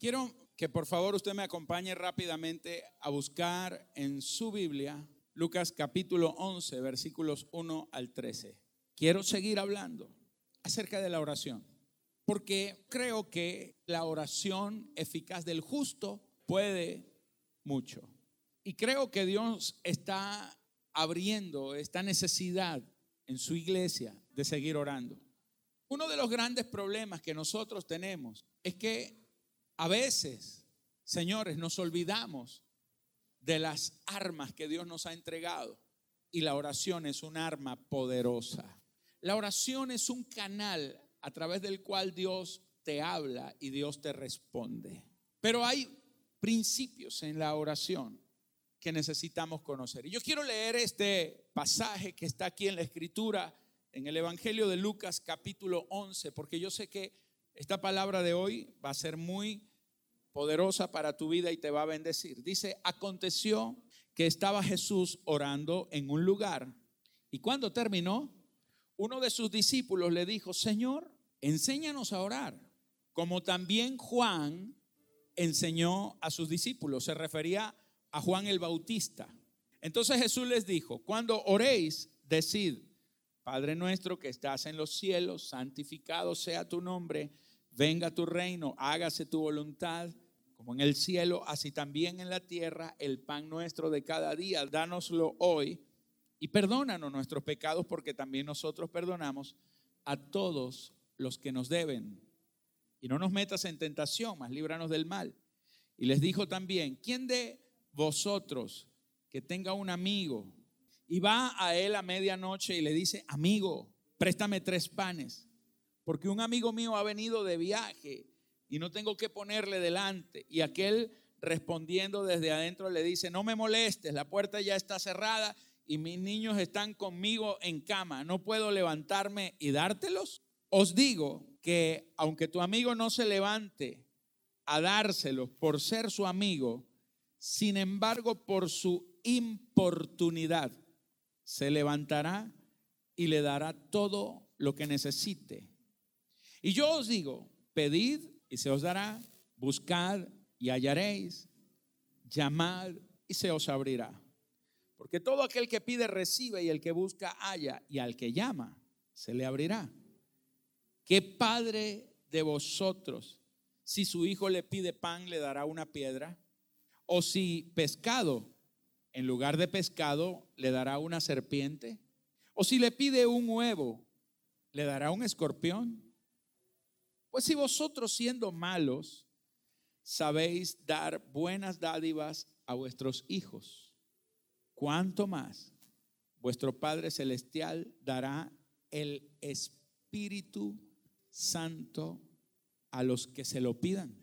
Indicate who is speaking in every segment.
Speaker 1: Quiero que por favor usted me acompañe rápidamente a buscar en su Biblia Lucas capítulo 11, versículos 1 al 13. Quiero seguir hablando acerca de la oración, porque creo que la oración eficaz del justo puede mucho. Y creo que Dios está abriendo esta necesidad en su iglesia de seguir orando. Uno de los grandes problemas que nosotros tenemos es que a veces, señores, nos olvidamos de las armas que Dios nos ha entregado y la oración es un arma poderosa. La oración es un canal a través del cual Dios te habla y Dios te responde. Pero hay principios en la oración que necesitamos conocer. Y yo quiero leer este pasaje que está aquí en la escritura, en el Evangelio de Lucas capítulo 11, porque yo sé que esta palabra de hoy va a ser muy poderosa para tu vida y te va a bendecir. Dice, aconteció que estaba Jesús orando en un lugar y cuando terminó, uno de sus discípulos le dijo, Señor, enséñanos a orar, como también Juan enseñó a sus discípulos. Se refería a Juan el Bautista. Entonces Jesús les dijo, cuando oréis, decid, Padre nuestro que estás en los cielos, santificado sea tu nombre venga tu reino, hágase tu voluntad, como en el cielo, así también en la tierra, el pan nuestro de cada día, dánoslo hoy y perdónanos nuestros pecados porque también nosotros perdonamos a todos los que nos deben. Y no nos metas en tentación, mas líbranos del mal. Y les dijo también, ¿quién de vosotros que tenga un amigo y va a él a medianoche y le dice, amigo, préstame tres panes? porque un amigo mío ha venido de viaje y no tengo que ponerle delante. Y aquel respondiendo desde adentro le dice, no me molestes, la puerta ya está cerrada y mis niños están conmigo en cama, no puedo levantarme y dártelos. Os digo que aunque tu amigo no se levante a dárselos por ser su amigo, sin embargo por su importunidad se levantará y le dará todo lo que necesite. Y yo os digo, pedid y se os dará, buscad y hallaréis, llamad y se os abrirá. Porque todo aquel que pide recibe y el que busca halla y al que llama se le abrirá. ¿Qué padre de vosotros, si su hijo le pide pan, le dará una piedra? ¿O si pescado, en lugar de pescado, le dará una serpiente? ¿O si le pide un huevo, le dará un escorpión? Pues si vosotros siendo malos sabéis dar buenas dádivas a vuestros hijos, ¿cuánto más vuestro Padre Celestial dará el Espíritu Santo a los que se lo pidan?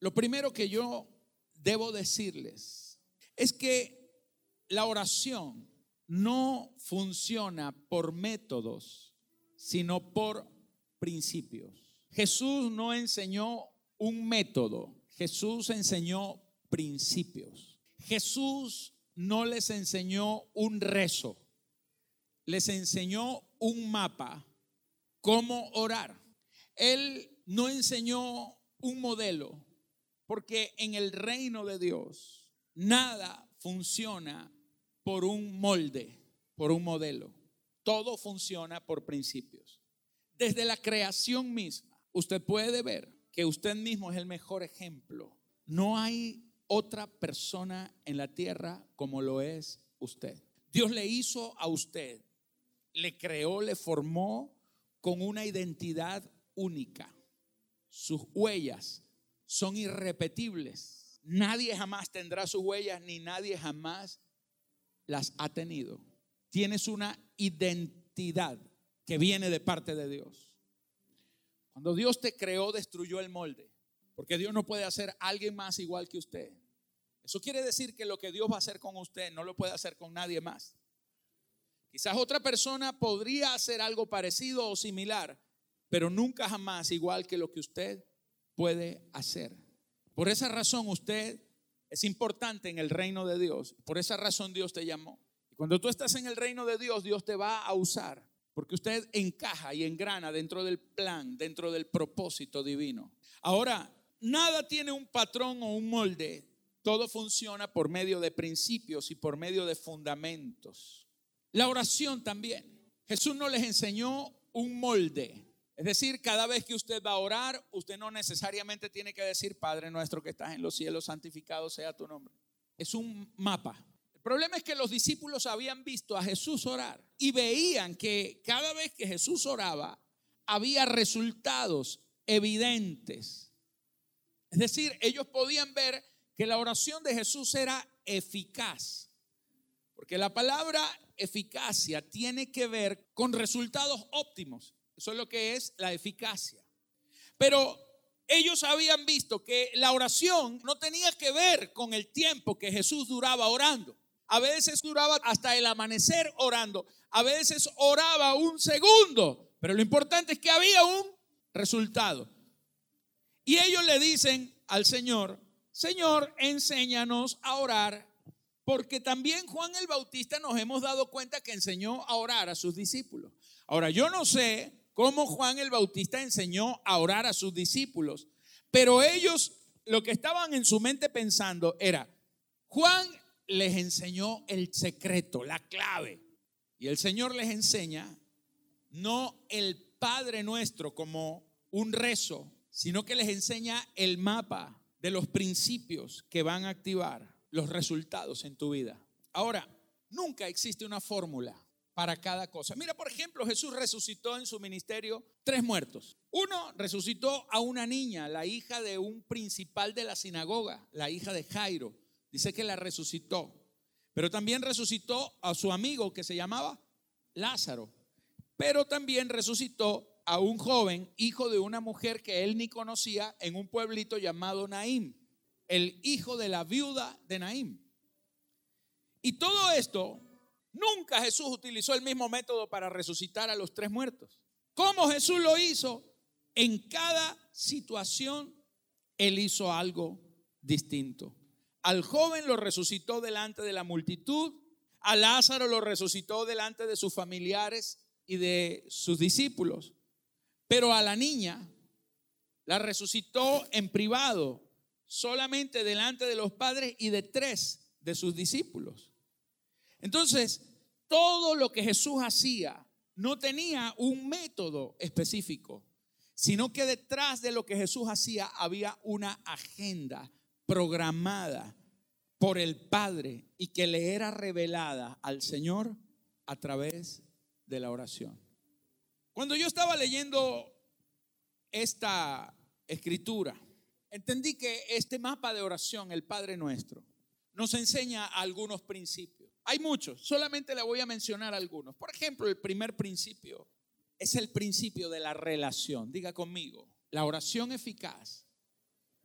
Speaker 1: Lo primero que yo debo decirles es que la oración no funciona por métodos, sino por principios. Jesús no enseñó un método, Jesús enseñó principios. Jesús no les enseñó un rezo, les enseñó un mapa, cómo orar. Él no enseñó un modelo, porque en el reino de Dios nada funciona por un molde, por un modelo. Todo funciona por principios. Desde la creación misma, usted puede ver que usted mismo es el mejor ejemplo. No hay otra persona en la tierra como lo es usted. Dios le hizo a usted, le creó, le formó con una identidad única. Sus huellas son irrepetibles. Nadie jamás tendrá sus huellas ni nadie jamás las ha tenido. Tienes una identidad que viene de parte de Dios. Cuando Dios te creó, destruyó el molde, porque Dios no puede hacer a alguien más igual que usted. Eso quiere decir que lo que Dios va a hacer con usted no lo puede hacer con nadie más. Quizás otra persona podría hacer algo parecido o similar, pero nunca jamás igual que lo que usted puede hacer. Por esa razón usted es importante en el reino de Dios. Por esa razón Dios te llamó. Y cuando tú estás en el reino de Dios, Dios te va a usar porque usted encaja y engrana dentro del plan, dentro del propósito divino. Ahora, nada tiene un patrón o un molde, todo funciona por medio de principios y por medio de fundamentos. La oración también. Jesús no les enseñó un molde. Es decir, cada vez que usted va a orar, usted no necesariamente tiene que decir, Padre nuestro que estás en los cielos, santificado sea tu nombre. Es un mapa. El problema es que los discípulos habían visto a Jesús orar y veían que cada vez que Jesús oraba, había resultados evidentes. Es decir, ellos podían ver que la oración de Jesús era eficaz. Porque la palabra eficacia tiene que ver con resultados óptimos. Eso es lo que es la eficacia. Pero ellos habían visto que la oración no tenía que ver con el tiempo que Jesús duraba orando. A veces duraba hasta el amanecer orando. A veces oraba un segundo. Pero lo importante es que había un resultado. Y ellos le dicen al Señor, Señor, enséñanos a orar porque también Juan el Bautista nos hemos dado cuenta que enseñó a orar a sus discípulos. Ahora, yo no sé cómo Juan el Bautista enseñó a orar a sus discípulos, pero ellos lo que estaban en su mente pensando era, Juan les enseñó el secreto, la clave. Y el Señor les enseña no el Padre nuestro como un rezo, sino que les enseña el mapa de los principios que van a activar los resultados en tu vida. Ahora, nunca existe una fórmula para cada cosa. Mira, por ejemplo, Jesús resucitó en su ministerio tres muertos. Uno resucitó a una niña, la hija de un principal de la sinagoga, la hija de Jairo. Dice que la resucitó. Pero también resucitó a su amigo que se llamaba Lázaro. Pero también resucitó a un joven, hijo de una mujer que él ni conocía, en un pueblito llamado Naim el hijo de la viuda de Naim. Y todo esto, nunca Jesús utilizó el mismo método para resucitar a los tres muertos. ¿Cómo Jesús lo hizo? En cada situación, Él hizo algo distinto. Al joven lo resucitó delante de la multitud, a Lázaro lo resucitó delante de sus familiares y de sus discípulos, pero a la niña la resucitó en privado, solamente delante de los padres y de tres de sus discípulos. Entonces, todo lo que Jesús hacía no tenía un método específico, sino que detrás de lo que Jesús hacía había una agenda programada por el Padre y que le era revelada al Señor a través de la oración. Cuando yo estaba leyendo esta escritura, entendí que este mapa de oración, el Padre Nuestro, nos enseña algunos principios. Hay muchos, solamente le voy a mencionar algunos. Por ejemplo, el primer principio es el principio de la relación. Diga conmigo, la oración eficaz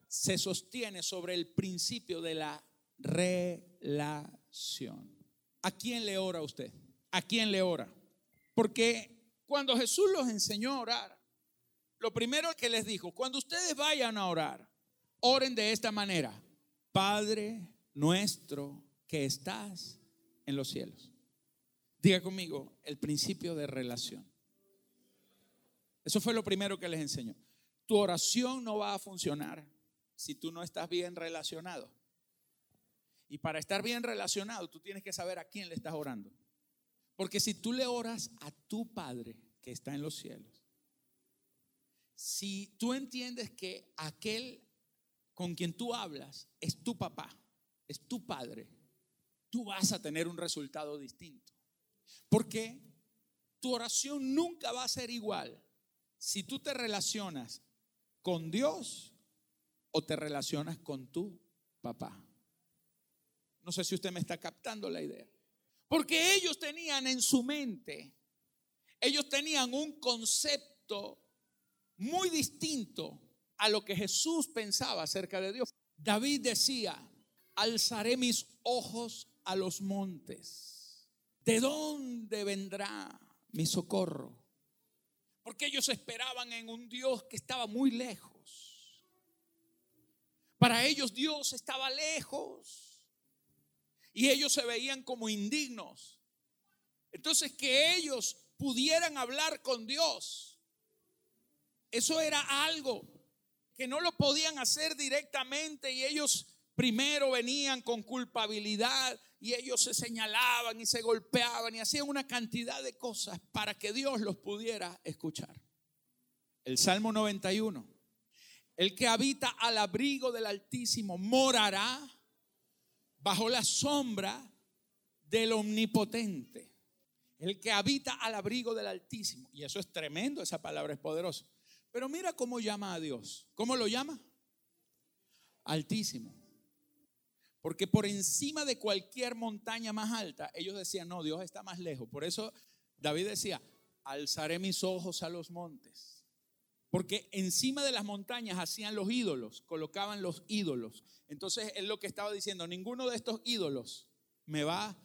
Speaker 1: se sostiene sobre el principio de la relación. ¿A quién le ora usted? ¿A quién le ora? Porque cuando Jesús los enseñó a orar, lo primero que les dijo, cuando ustedes vayan a orar, Oren de esta manera. Padre nuestro que estás en los cielos. Diga conmigo el principio de relación. Eso fue lo primero que les enseñó. Tu oración no va a funcionar si tú no estás bien relacionado. Y para estar bien relacionado, tú tienes que saber a quién le estás orando. Porque si tú le oras a tu Padre que está en los cielos, si tú entiendes que aquel con quien tú hablas es tu papá, es tu padre, tú vas a tener un resultado distinto. Porque tu oración nunca va a ser igual si tú te relacionas con Dios o te relacionas con tu papá. No sé si usted me está captando la idea. Porque ellos tenían en su mente, ellos tenían un concepto muy distinto a lo que Jesús pensaba acerca de Dios. David decía, alzaré mis ojos a los montes. ¿De dónde vendrá mi socorro? Porque ellos esperaban en un Dios que estaba muy lejos. Para ellos Dios estaba lejos. Y ellos se veían como indignos. Entonces que ellos pudieran hablar con Dios. Eso era algo que no lo podían hacer directamente y ellos primero venían con culpabilidad y ellos se señalaban y se golpeaban y hacían una cantidad de cosas para que Dios los pudiera escuchar. El Salmo 91. El que habita al abrigo del Altísimo morará bajo la sombra del Omnipotente. El que habita al abrigo del Altísimo. Y eso es tremendo, esa palabra es poderosa. Pero mira cómo llama a Dios. ¿Cómo lo llama? Altísimo. Porque por encima de cualquier montaña más alta, ellos decían, no, Dios está más lejos. Por eso David decía, alzaré mis ojos a los montes. Porque encima de las montañas hacían los ídolos, colocaban los ídolos. Entonces es lo que estaba diciendo, ninguno de estos ídolos me va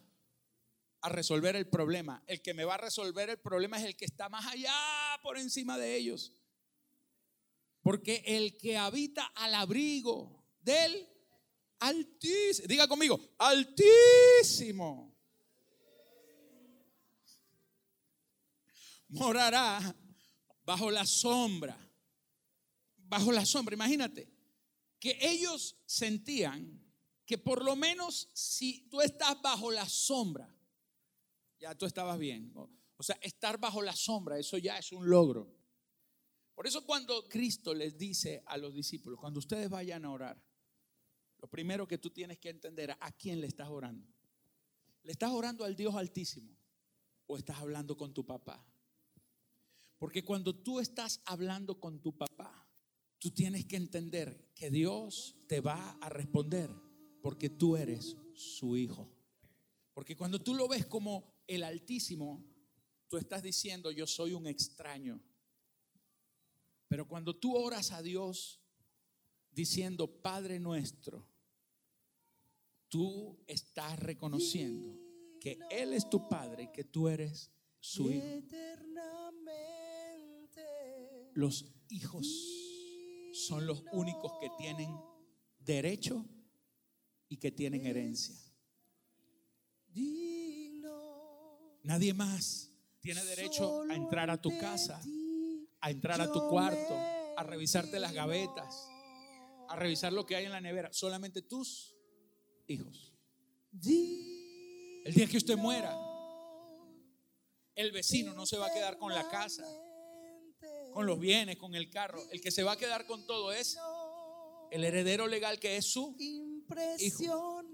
Speaker 1: a resolver el problema. El que me va a resolver el problema es el que está más allá por encima de ellos. Porque el que habita al abrigo del altísimo, diga conmigo, altísimo, morará bajo la sombra, bajo la sombra. Imagínate que ellos sentían que por lo menos si tú estás bajo la sombra, ya tú estabas bien. O sea, estar bajo la sombra, eso ya es un logro. Por eso cuando Cristo les dice a los discípulos, cuando ustedes vayan a orar, lo primero que tú tienes que entender, ¿a quién le estás orando? ¿Le estás orando al Dios altísimo o estás hablando con tu papá? Porque cuando tú estás hablando con tu papá, tú tienes que entender que Dios te va a responder porque tú eres su hijo. Porque cuando tú lo ves como el altísimo, tú estás diciendo, yo soy un extraño. Pero cuando tú oras a Dios diciendo, Padre nuestro, tú estás reconociendo que Él es tu Padre y que tú eres su Hijo. Los hijos son los únicos que tienen derecho y que tienen herencia. Nadie más tiene derecho a entrar a tu casa a entrar a tu cuarto, a revisarte las gavetas, a revisar lo que hay en la nevera. Solamente tus hijos. El día que usted muera, el vecino no se va a quedar con la casa, con los bienes, con el carro. El que se va a quedar con todo es el heredero legal que es su hijo.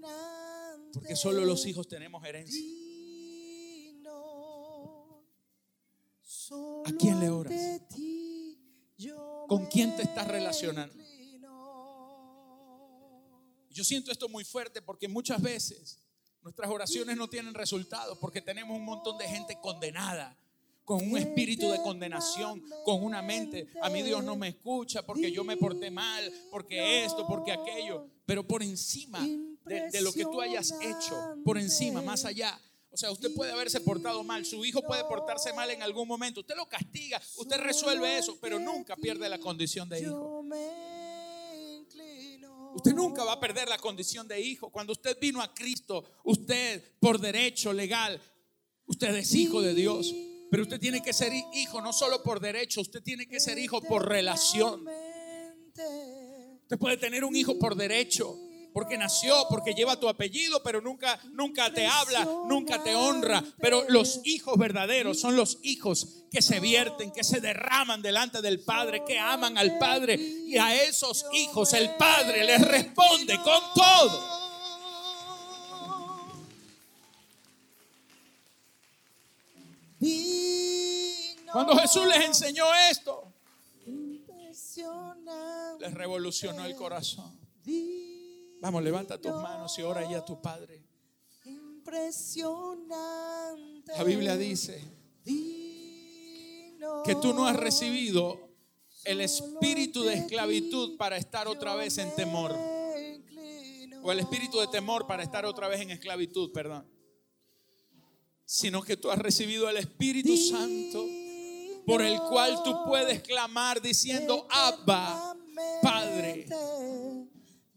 Speaker 1: Porque solo los hijos tenemos herencia. ¿A quién le oras? ¿Con quién te estás relacionando? Yo siento esto muy fuerte porque muchas veces nuestras oraciones no tienen resultados porque tenemos un montón de gente condenada con un espíritu de condenación, con una mente, a mí Dios no me escucha porque yo me porté mal, porque esto, porque aquello, pero por encima de, de lo que tú hayas hecho, por encima, más allá, o sea, usted puede haberse portado mal, su hijo puede portarse mal en algún momento, usted lo castiga, usted resuelve eso, pero nunca pierde la condición de hijo. Usted nunca va a perder la condición de hijo. Cuando usted vino a Cristo, usted por derecho legal, usted es hijo de Dios. Pero usted tiene que ser hijo no solo por derecho, usted tiene que ser hijo por relación. Usted puede tener un hijo por derecho, porque nació, porque lleva tu apellido, pero nunca, nunca te habla, nunca te honra. Pero los hijos verdaderos son los hijos que se vierten, que se derraman delante del Padre, que aman al Padre. Y a esos hijos el Padre les responde con todo. Cuando Jesús les enseñó esto, les revolucionó el corazón. Vamos, levanta tus manos y ora ya a tu Padre.
Speaker 2: Impresionante.
Speaker 1: La Biblia dice que tú no has recibido el espíritu de esclavitud para estar otra vez en temor. O el espíritu de temor para estar otra vez en esclavitud, perdón. Sino que tú has recibido el Espíritu Santo por el cual tú puedes clamar diciendo, Abba, Padre.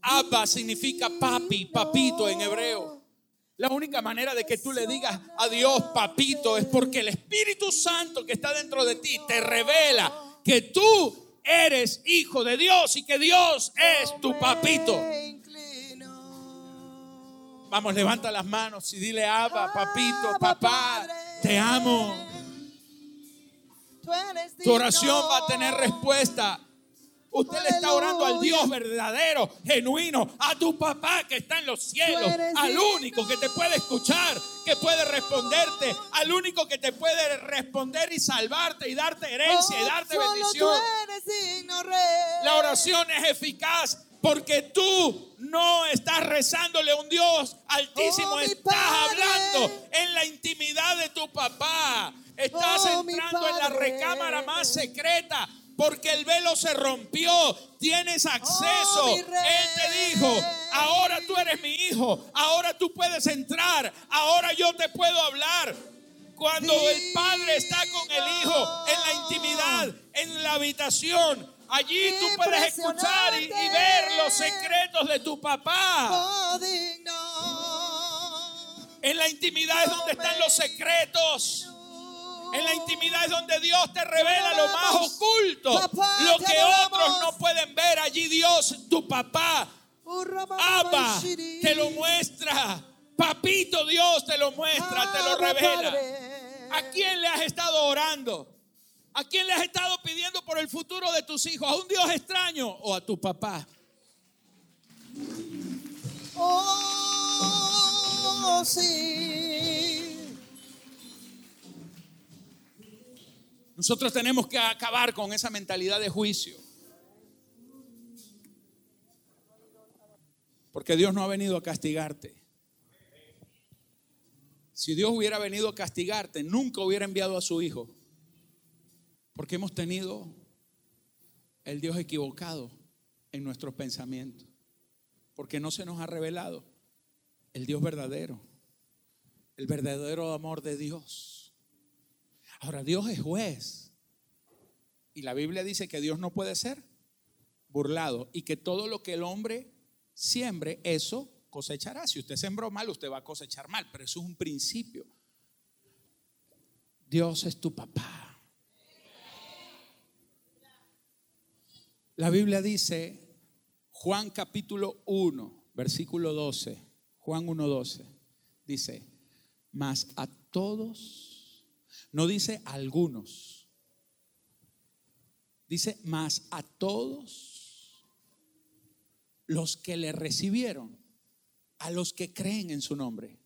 Speaker 1: Abba significa papi, papito en hebreo. La única manera de que tú le digas a Dios, papito, es porque el Espíritu Santo que está dentro de ti te revela que tú eres hijo de Dios y que Dios es tu papito. Vamos, levanta las manos y dile, Abba, papito, papá, te amo. Tu oración va a tener respuesta. Usted le está orando al Dios verdadero, genuino, a tu papá que está en los cielos, al único que te puede escuchar, que puede responderte, al único que te puede responder y salvarte y darte herencia y oh, darte bendición. La oración es eficaz porque tú no estás rezándole a un Dios altísimo, oh, estás hablando en la intimidad de tu papá. Estás oh, entrando en la recámara más secreta porque el velo se rompió. Tienes acceso. Oh, Él te dijo, ahora tú eres mi hijo, ahora tú puedes entrar, ahora yo te puedo hablar. Cuando el padre está con el hijo en la intimidad, en la habitación, allí tú puedes escuchar y, ver los secretos de tu papá. En la intimidad es donde están los secretos. En la intimidad es donde Dios te revela lo más oculto, lo que otros no pueden ver. Allí Dios, tu papá, Abba, te lo muestra. Papito Dios te lo muestra, te lo revela. ¿A quién le has estado orando? ¿A quién le has estado pidiendo por el futuro de tus hijos? ¿A un Dios extraño o a tu papá? Oh, sí. Nosotros tenemos que acabar con esa mentalidad de juicio. Porque Dios no ha venido a castigarte. Si Dios hubiera venido a castigarte, nunca hubiera enviado a su Hijo. Porque hemos tenido el Dios equivocado en nuestros pensamientos. Porque no se nos ha revelado el Dios verdadero. El verdadero amor de Dios. Ahora, Dios es juez. Y la Biblia dice que Dios no puede ser burlado y que todo lo que el hombre siembre, eso cosechará. Si usted sembró mal, usted va a cosechar mal, pero eso es un principio. Dios es tu papá. La Biblia dice, Juan capítulo 1, versículo 12, Juan 1, 12, dice, mas a todos no dice algunos. Dice más a todos los que le recibieron, a los que creen en su nombre.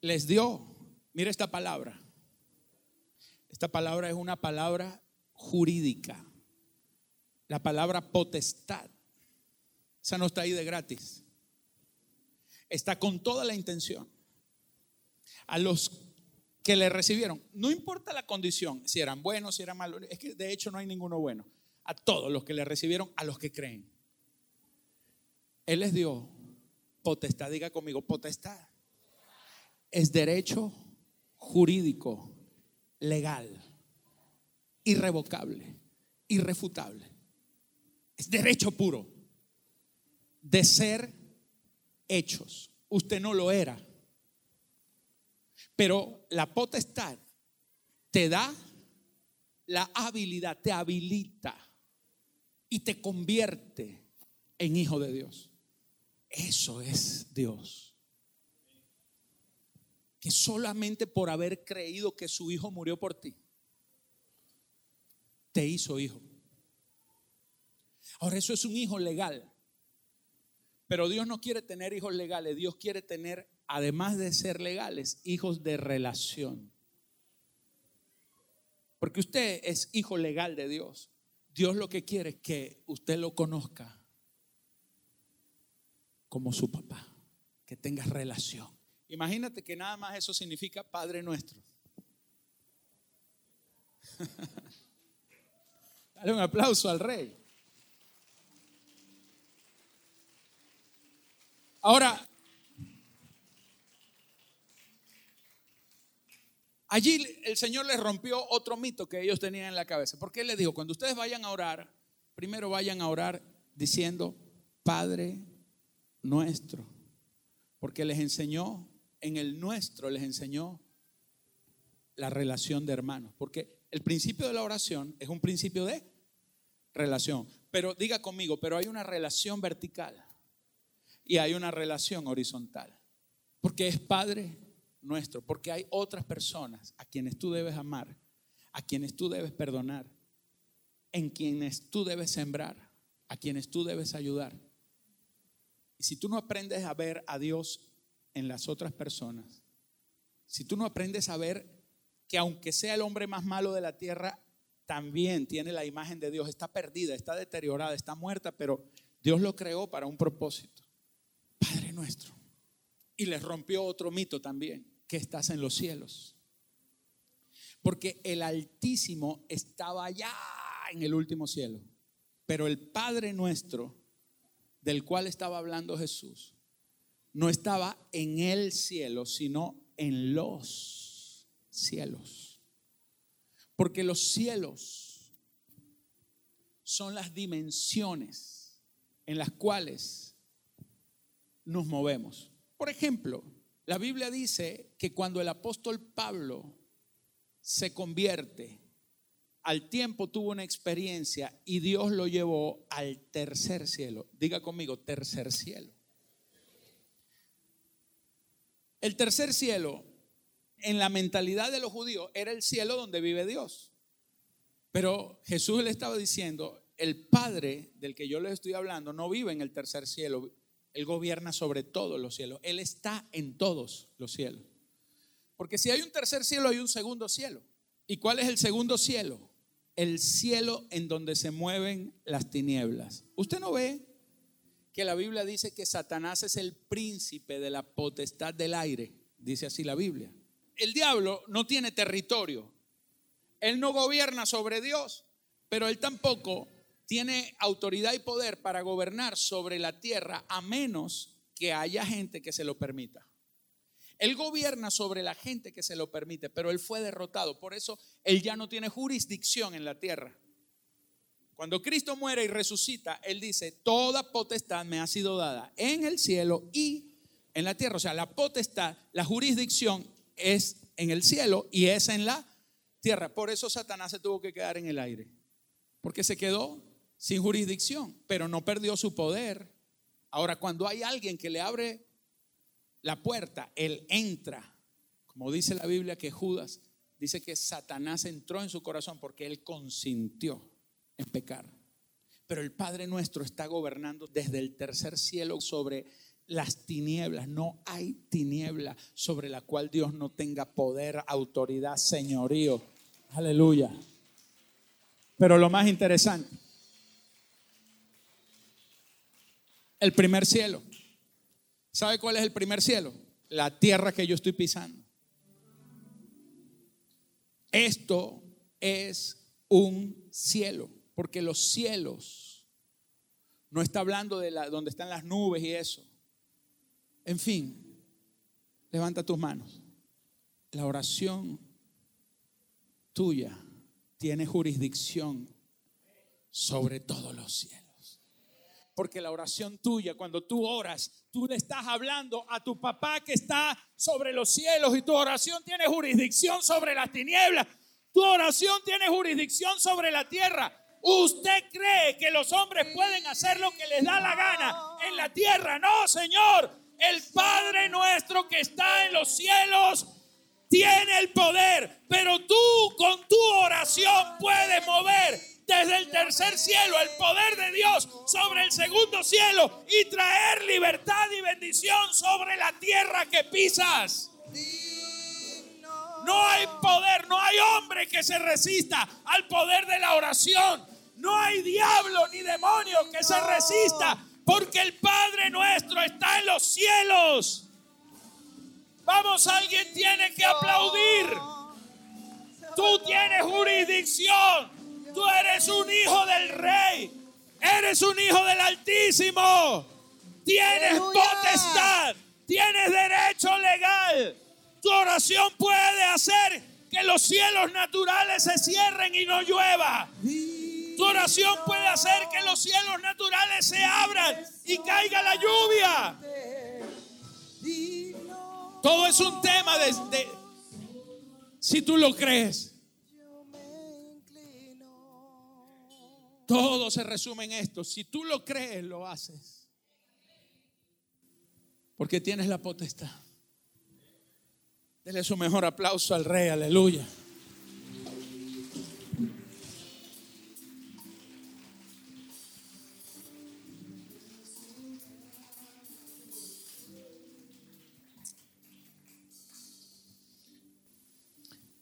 Speaker 1: Les dio, mira esta palabra. Esta palabra es una palabra jurídica. La palabra potestad. Esa no está ahí de gratis. Está con toda la intención. A los que le recibieron, no importa la condición, si eran buenos, si eran malos, es que de hecho no hay ninguno bueno, a todos los que le recibieron, a los que creen. Él les dio potestad, diga conmigo, potestad. Es derecho jurídico, legal, irrevocable, irrefutable. Es derecho puro de ser hechos. Usted no lo era. Pero la potestad te da la habilidad, te habilita y te convierte en hijo de Dios. Eso es Dios. Que solamente por haber creído que su hijo murió por ti, te hizo hijo. Ahora eso es un hijo legal. Pero Dios no quiere tener hijos legales, Dios quiere tener además de ser legales, hijos de relación. Porque usted es hijo legal de Dios. Dios lo que quiere es que usted lo conozca como su papá, que tenga relación. Imagínate que nada más eso significa Padre nuestro. Dale un aplauso al rey. Ahora, Allí el Señor les rompió otro mito que ellos tenían en la cabeza. Porque Él les dijo, cuando ustedes vayan a orar, primero vayan a orar diciendo, Padre nuestro. Porque les enseñó, en el nuestro les enseñó la relación de hermanos. Porque el principio de la oración es un principio de relación. Pero diga conmigo, pero hay una relación vertical y hay una relación horizontal. Porque es Padre nuestro, porque hay otras personas a quienes tú debes amar, a quienes tú debes perdonar, en quienes tú debes sembrar, a quienes tú debes ayudar. Y si tú no aprendes a ver a Dios en las otras personas, si tú no aprendes a ver que aunque sea el hombre más malo de la tierra, también tiene la imagen de Dios, está perdida, está deteriorada, está muerta, pero Dios lo creó para un propósito. Nuestro. Y les rompió otro mito también, que estás en los cielos. Porque el Altísimo estaba allá en el último cielo. Pero el Padre nuestro, del cual estaba hablando Jesús, no estaba en el cielo, sino en los cielos. Porque los cielos son las dimensiones en las cuales nos movemos. Por ejemplo, la Biblia dice que cuando el apóstol Pablo se convierte, al tiempo tuvo una experiencia y Dios lo llevó al tercer cielo. Diga conmigo, tercer cielo. El tercer cielo, en la mentalidad de los judíos, era el cielo donde vive Dios. Pero Jesús le estaba diciendo, el Padre del que yo les estoy hablando no vive en el tercer cielo, Él gobierna sobre todos los cielos, Él está en todos los cielos. Porque si hay un tercer cielo, hay un segundo cielo. ¿Y cuál es el segundo cielo? el cielo en donde se mueven las tinieblas. ¿Usted no ve que la Biblia dice que Satanás es el príncipe de la potestad del aire? Dice así la Biblia. El diablo no tiene territorio. Él no gobierna sobre Dios, pero él tampoco tiene autoridad y poder para gobernar sobre la tierra a menos que haya gente que se lo permita. Él gobierna sobre la gente que se lo permite, pero él fue derrotado. Por eso él ya no tiene jurisdicción en la tierra. Cuando Cristo muere y resucita, él dice, toda potestad me ha sido dada en el cielo y en la tierra. O sea, la potestad, la jurisdicción es en el cielo y es en la tierra. Por eso Satanás se tuvo que quedar en el aire. Porque se quedó sin jurisdicción, pero no perdió su poder. Ahora, cuando hay alguien que le abre la puerta, él entra. Como dice la Biblia que Judas dice que Satanás entró en su corazón porque él consintió en pecar. Pero el Padre nuestro está gobernando desde el tercer cielo sobre las tinieblas. No hay tiniebla sobre la cual Dios no tenga poder, autoridad, señorío. Aleluya. Pero lo más interesante, el primer cielo. ¿Sabe cuál es el primer cielo? La tierra que yo estoy pisando. Esto es un cielo, porque los cielos no está hablando de la, donde están las nubes y eso. En fin, levanta tus manos. La oración tuya tiene jurisdicción sobre todos los cielos. Porque la oración tuya, cuando tú oras, tú le estás hablando a tu papá que está sobre los cielos y tu oración tiene jurisdicción sobre las tinieblas. Tu oración tiene jurisdicción sobre la tierra. ¿Usted cree que los hombres pueden hacer lo que les da la gana en la tierra? No, Señor. El Padre nuestro que está en los cielos tiene el poder, pero tú con tu oración puedes mover desde el tercer cielo el poder de Dios sobre el segundo cielo y traer libertad y bendición sobre la tierra que pisas. No hay poder, no hay hombre que se resista al poder de la oración. No hay diablo ni demonio que se resista porque el Padre nuestro está en los cielos. Vamos, alguien tiene que aplaudir. Tú tienes jurisdicción Tú eres un hijo del rey. Eres un hijo del Altísimo. Tienes potestad. Tienes derecho legal. Tu oración puede hacer que los cielos naturales se cierren y no llueva. Tu oración puede hacer que los cielos naturales se abran y caiga la lluvia. Todo es un tema de, de si tú lo crees. Todo se resume en esto. Si tú lo crees, lo haces. Porque tienes la potestad. Dele su mejor aplauso al rey, aleluya.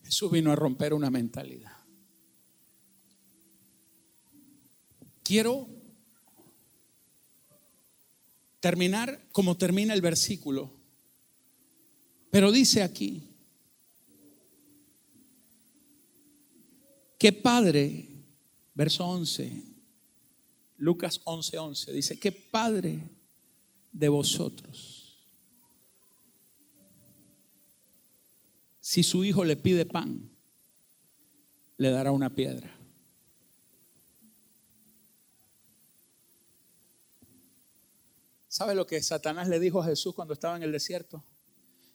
Speaker 1: Jesús vino a romper una mentalidad. Quiero terminar como termina el versículo, pero dice aquí, ¿qué padre, verso 11, Lucas 11, 11, dice, ¿qué padre de vosotros? Si su hijo le pide pan, le dará una piedra. ¿Sabe lo que Satanás le dijo a Jesús cuando estaba en el desierto?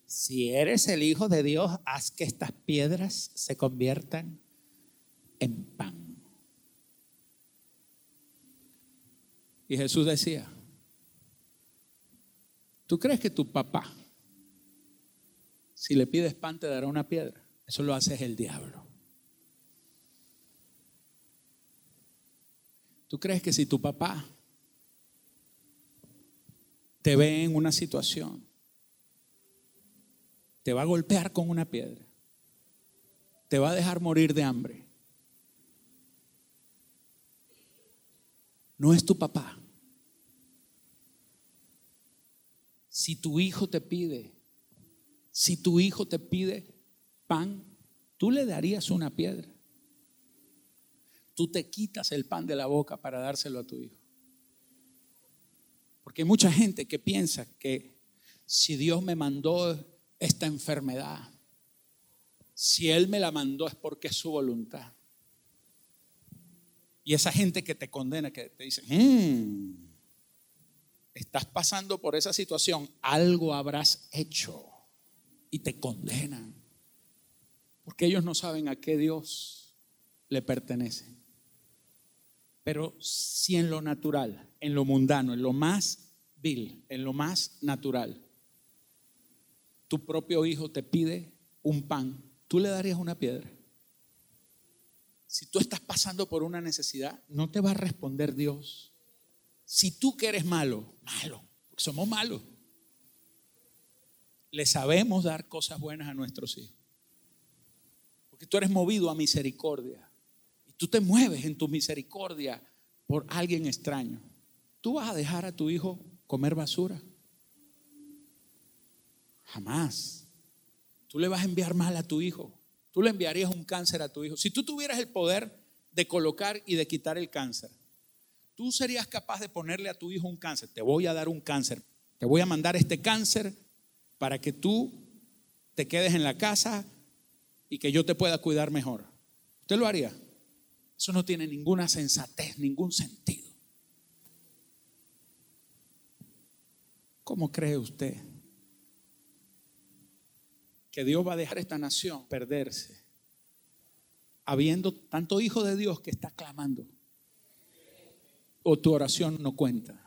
Speaker 1: Si eres el Hijo de Dios, haz que estas piedras se conviertan en pan. Y Jesús decía, ¿tú crees que tu papá, si le pides pan, te dará una piedra? Eso lo hace el diablo. ¿Tú crees que si tu papá te ve en una situación, te va a golpear con una piedra, te va a dejar morir de hambre. No es tu papá. Si tu hijo te pide, si tu hijo te pide pan, tú le darías una piedra. Tú te quitas el pan de la boca para dárselo a tu hijo. Porque hay mucha gente que piensa que si Dios me mandó esta enfermedad, si Él me la mandó es porque es su voluntad. Y esa gente que te condena, que te dice, mm, estás pasando por esa situación, algo habrás hecho y te condenan. Porque ellos no saben a qué Dios le pertenece. Pero si en lo natural, en lo mundano, en lo más vil, en lo más natural, tu propio hijo te pide un pan, ¿tú le darías una piedra? Si tú estás pasando por una necesidad, no te va a responder Dios. Si tú que eres malo, malo, porque somos malos, le sabemos dar cosas buenas a nuestros hijos. Porque tú eres movido a misericordia. Tú te mueves en tu misericordia por alguien extraño. ¿Tú vas a dejar a tu hijo comer basura? Jamás. Tú le vas a enviar mal a tu hijo. Tú le enviarías un cáncer a tu hijo. Si tú tuvieras el poder de colocar y de quitar el cáncer, tú serías capaz de ponerle a tu hijo un cáncer. Te voy a dar un cáncer. Te voy a mandar este cáncer para que tú te quedes en la casa y que yo te pueda cuidar mejor. ¿Usted lo haría? Eso no tiene ninguna sensatez, ningún sentido. ¿Cómo cree usted que Dios va a dejar esta nación perderse? Habiendo tanto hijo de Dios que está clamando. O tu oración no cuenta.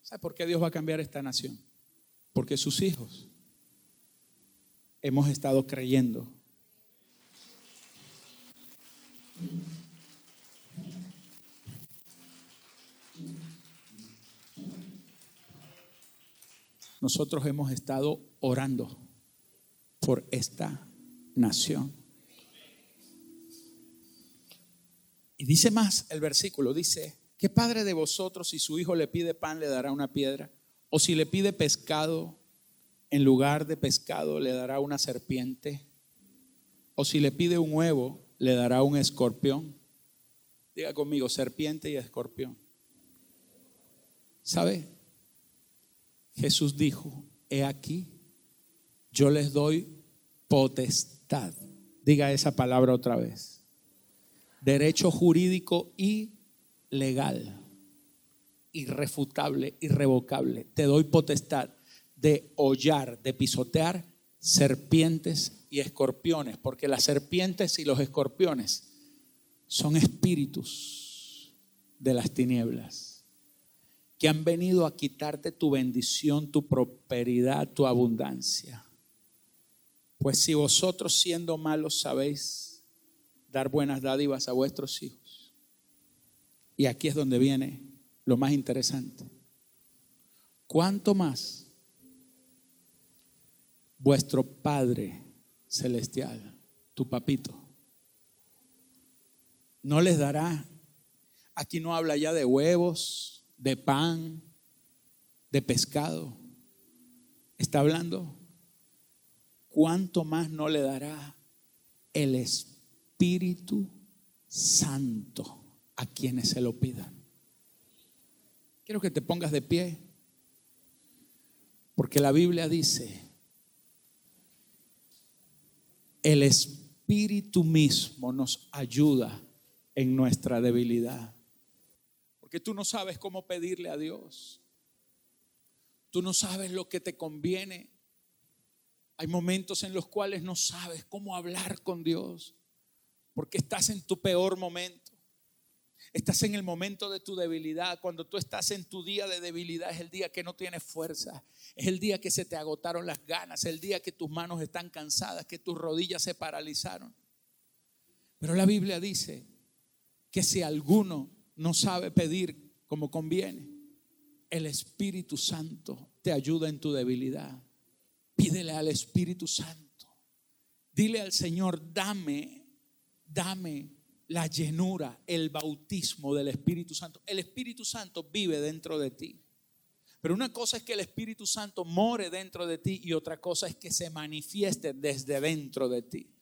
Speaker 1: ¿Sabe por qué Dios va a cambiar esta nación? Porque sus hijos hemos estado creyendo nosotros hemos estado orando por esta nación. Y dice más el versículo, dice, ¿qué padre de vosotros si su hijo le pide pan le dará una piedra? ¿O si le pide pescado, en lugar de pescado le dará una serpiente? ¿O si le pide un huevo, le dará un escorpión. Diga conmigo, serpiente y escorpión. ¿Sabe? Jesús dijo, he aquí, yo les doy potestad. Diga esa palabra otra vez. Derecho jurídico y legal, irrefutable, irrevocable. Te doy potestad de hollar, de pisotear serpientes y escorpiones, porque las serpientes y los escorpiones son espíritus de las tinieblas que han venido a quitarte tu bendición, tu prosperidad, tu abundancia. Pues si vosotros siendo malos sabéis dar buenas dádivas a vuestros hijos, y aquí es donde viene lo más interesante, ¿cuánto más vuestro Padre Celestial, tu papito, no les dará? Aquí no habla ya de huevos, de pan, de pescado. Está hablando ¿cuánto más no le dará el Espíritu Santo a quienes se lo pidan? Quiero que te pongas de pie, porque la Biblia dice, el Espíritu mismo nos ayuda en nuestra debilidad. Porque tú no sabes cómo pedirle a Dios. Tú no sabes lo que te conviene. Hay momentos en los cuales no sabes cómo hablar con Dios porque estás en tu peor momento. Estás en el momento de tu debilidad. Cuando tú estás en tu día de debilidad es el día que no tienes fuerza. Es el día que se te agotaron las ganas. Es el día que tus manos están cansadas, que tus rodillas se paralizaron. Pero la Biblia dice que si alguno no sabe pedir como conviene, el Espíritu Santo te ayuda en tu debilidad. Pídele al Espíritu Santo. Dile al Señor, dame, dame la llenura, el bautismo del Espíritu Santo. El Espíritu Santo vive dentro de ti. Pero una cosa es que el Espíritu Santo more dentro de ti y otra cosa es que se manifieste desde dentro de ti.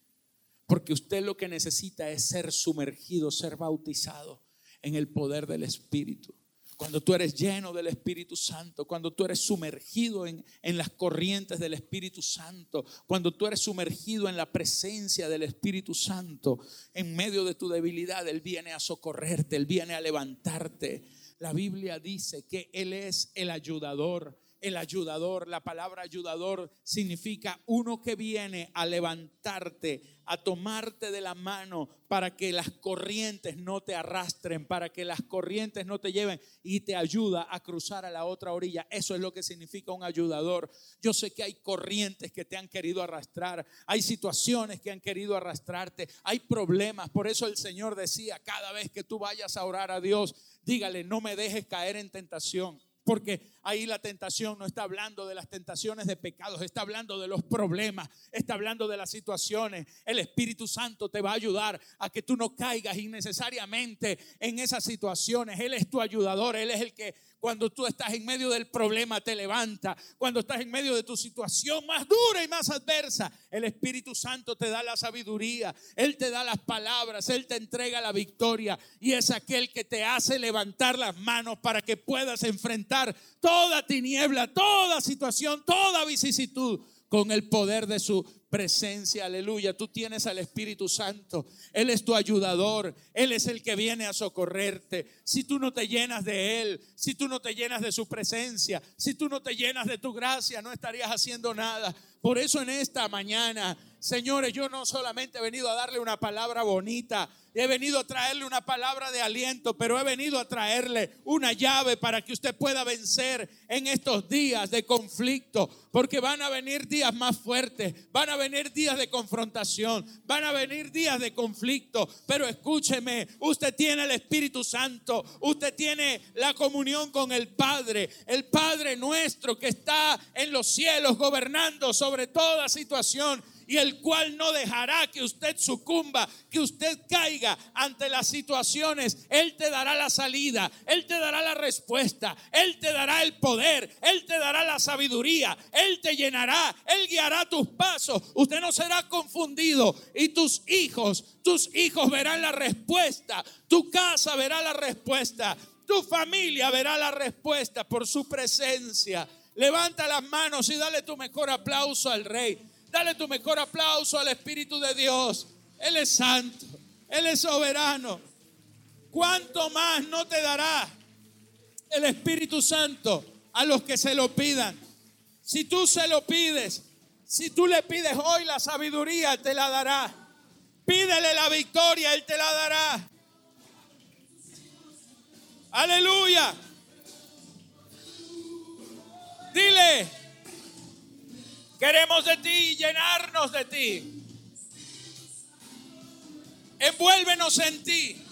Speaker 1: Porque usted lo que necesita es ser sumergido, ser bautizado en el poder del Espíritu cuando tú eres lleno del Espíritu Santo, cuando tú eres sumergido en, en, las corrientes del Espíritu Santo, cuando tú eres sumergido en la presencia del Espíritu Santo, en medio de tu debilidad, Él viene a socorrerte, Él viene a levantarte. La Biblia dice que Él es el ayudador el ayudador. La palabra ayudador significa uno que viene a levantarte, a tomarte de la mano para que las corrientes no te arrastren, para que las corrientes no te lleven y te ayuda a cruzar a la otra orilla. Eso es lo que significa un ayudador. Yo sé que hay corrientes que te han querido arrastrar, hay situaciones que han querido arrastrarte, hay problemas. Por eso el Señor decía, cada vez que tú vayas a orar a Dios, dígale, no me dejes caer en tentación porque ahí la tentación no está hablando de las tentaciones de pecados, está hablando de los problemas, está hablando de las situaciones. El Espíritu Santo te va a ayudar a que tú no caigas innecesariamente en esas situaciones. Él es tu ayudador, Él es el que cuando tú estás en medio del problema te levanta. Cuando estás en medio de tu situación más dura y más adversa, el Espíritu Santo te da la sabiduría, Él te da las palabras, Él te entrega la victoria. Y es aquel que te hace levantar las manos para que puedas enfrentar toda tiniebla, toda situación, toda vicisitud con el poder de su presencia, aleluya. Tú tienes al Espíritu Santo, Él es tu ayudador, Él es el que viene a socorrerte. Si tú no te llenas de Él, si tú no te llenas de su presencia, si tú no te llenas de tu gracia, no estarías haciendo nada. Por eso en esta mañana, señores, yo no solamente he venido a darle una palabra bonita, he venido a traerle una palabra de aliento, pero he venido a traerle una llave para que usted pueda vencer en estos días de conflicto, porque van a venir días más fuertes, van a venir días de confrontación, van a venir días de conflicto, pero escúcheme, usted tiene el Espíritu Santo, usted tiene la comunión con el Padre, el Padre nuestro que está en los cielos gobernando sobre toda situación y el cual no dejará que usted sucumba, que usted caiga ante las situaciones. Él te dará la salida, Él te dará la respuesta, Él te dará el poder, Él te dará la sabiduría, Él te llenará, Él guiará tus pasos. Usted no será confundido y tus hijos, tus hijos verán la respuesta, tu casa verá la respuesta, tu familia verá la respuesta por su presencia. Levanta las manos y dale tu mejor aplauso al Rey. Dale tu mejor aplauso al Espíritu de Dios. Él es santo. Él es soberano. ¿Cuánto más no te dará el Espíritu Santo a los que se lo pidan? Si tú se lo pides, si tú le pides hoy la sabiduría, te la dará. Pídele la victoria, Él te la dará. Aleluya. Dile, queremos de ti, llenarnos de ti. Envuélvenos en ti.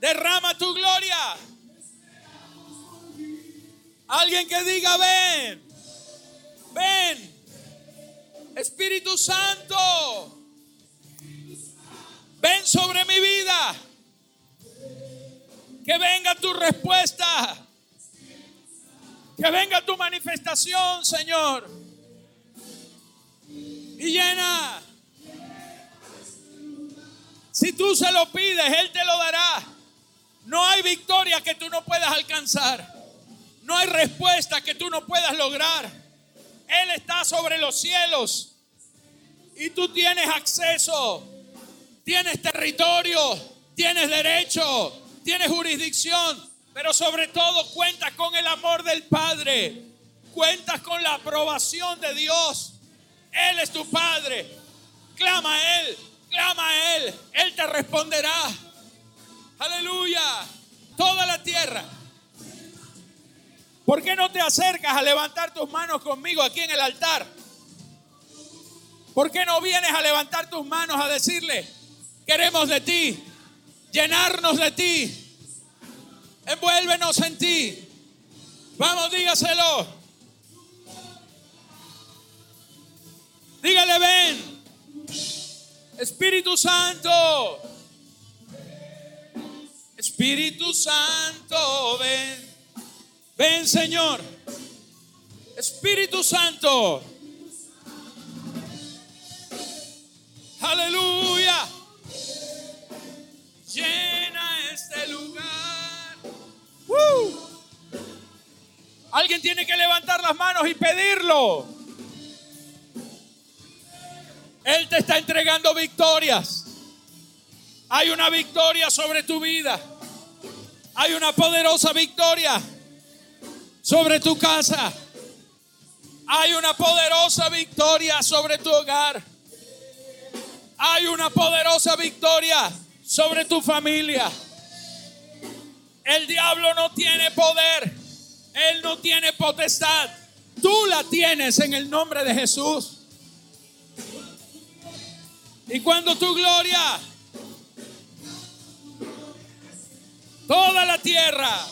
Speaker 1: Derrama tu gloria. Alguien que diga, ven, ven, Espíritu Santo, ven sobre mi vida. Que venga tu respuesta. Que venga tu manifestación, Señor. Y llena. Si tú se lo pides, Él te lo dará. No hay victoria que tú no puedas alcanzar. No hay respuesta que tú no puedas lograr. Él está sobre los cielos y tú tienes acceso, tienes territorio, tienes derecho, tienes jurisdicción, pero sobre todo cuentas con el amor del Padre, cuentas con la aprobación de Dios. Él es tu Padre. Clama a Él, clama a Él, Él te responderá. Aleluya. Toda la tierra ¿Por qué no te acercas a levantar tus manos conmigo aquí en el altar? ¿Por qué no vienes a levantar tus manos a decirle, queremos de ti, llenarnos de ti, envuélvenos en ti? Vamos, dígaselo. Dígale, ven. Espíritu Santo. Espíritu Santo, ven. Ven Señor. Espíritu Santo. Aleluya. Llena este lugar. Alguien tiene que levantar las manos y pedirlo. Él te está entregando victorias. Hay una victoria sobre tu vida. Hay una poderosa victoria sobre tu casa. Hay una poderosa victoria sobre tu hogar. Hay una poderosa victoria sobre tu familia. El diablo no tiene poder. Él no tiene potestad. Tú la tienes en el nombre de Jesús. Y cuando tu gloria, toda la tierra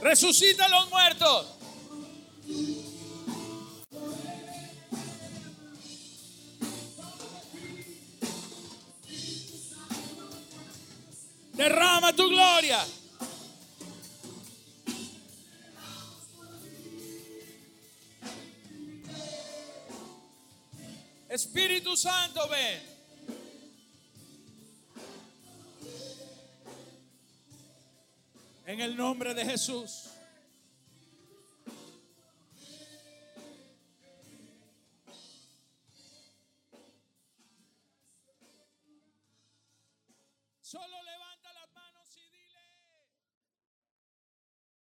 Speaker 1: Resucita a los muertos. Derrama tu gloria. Espíritu Santo, ven. En el nombre de Jesús.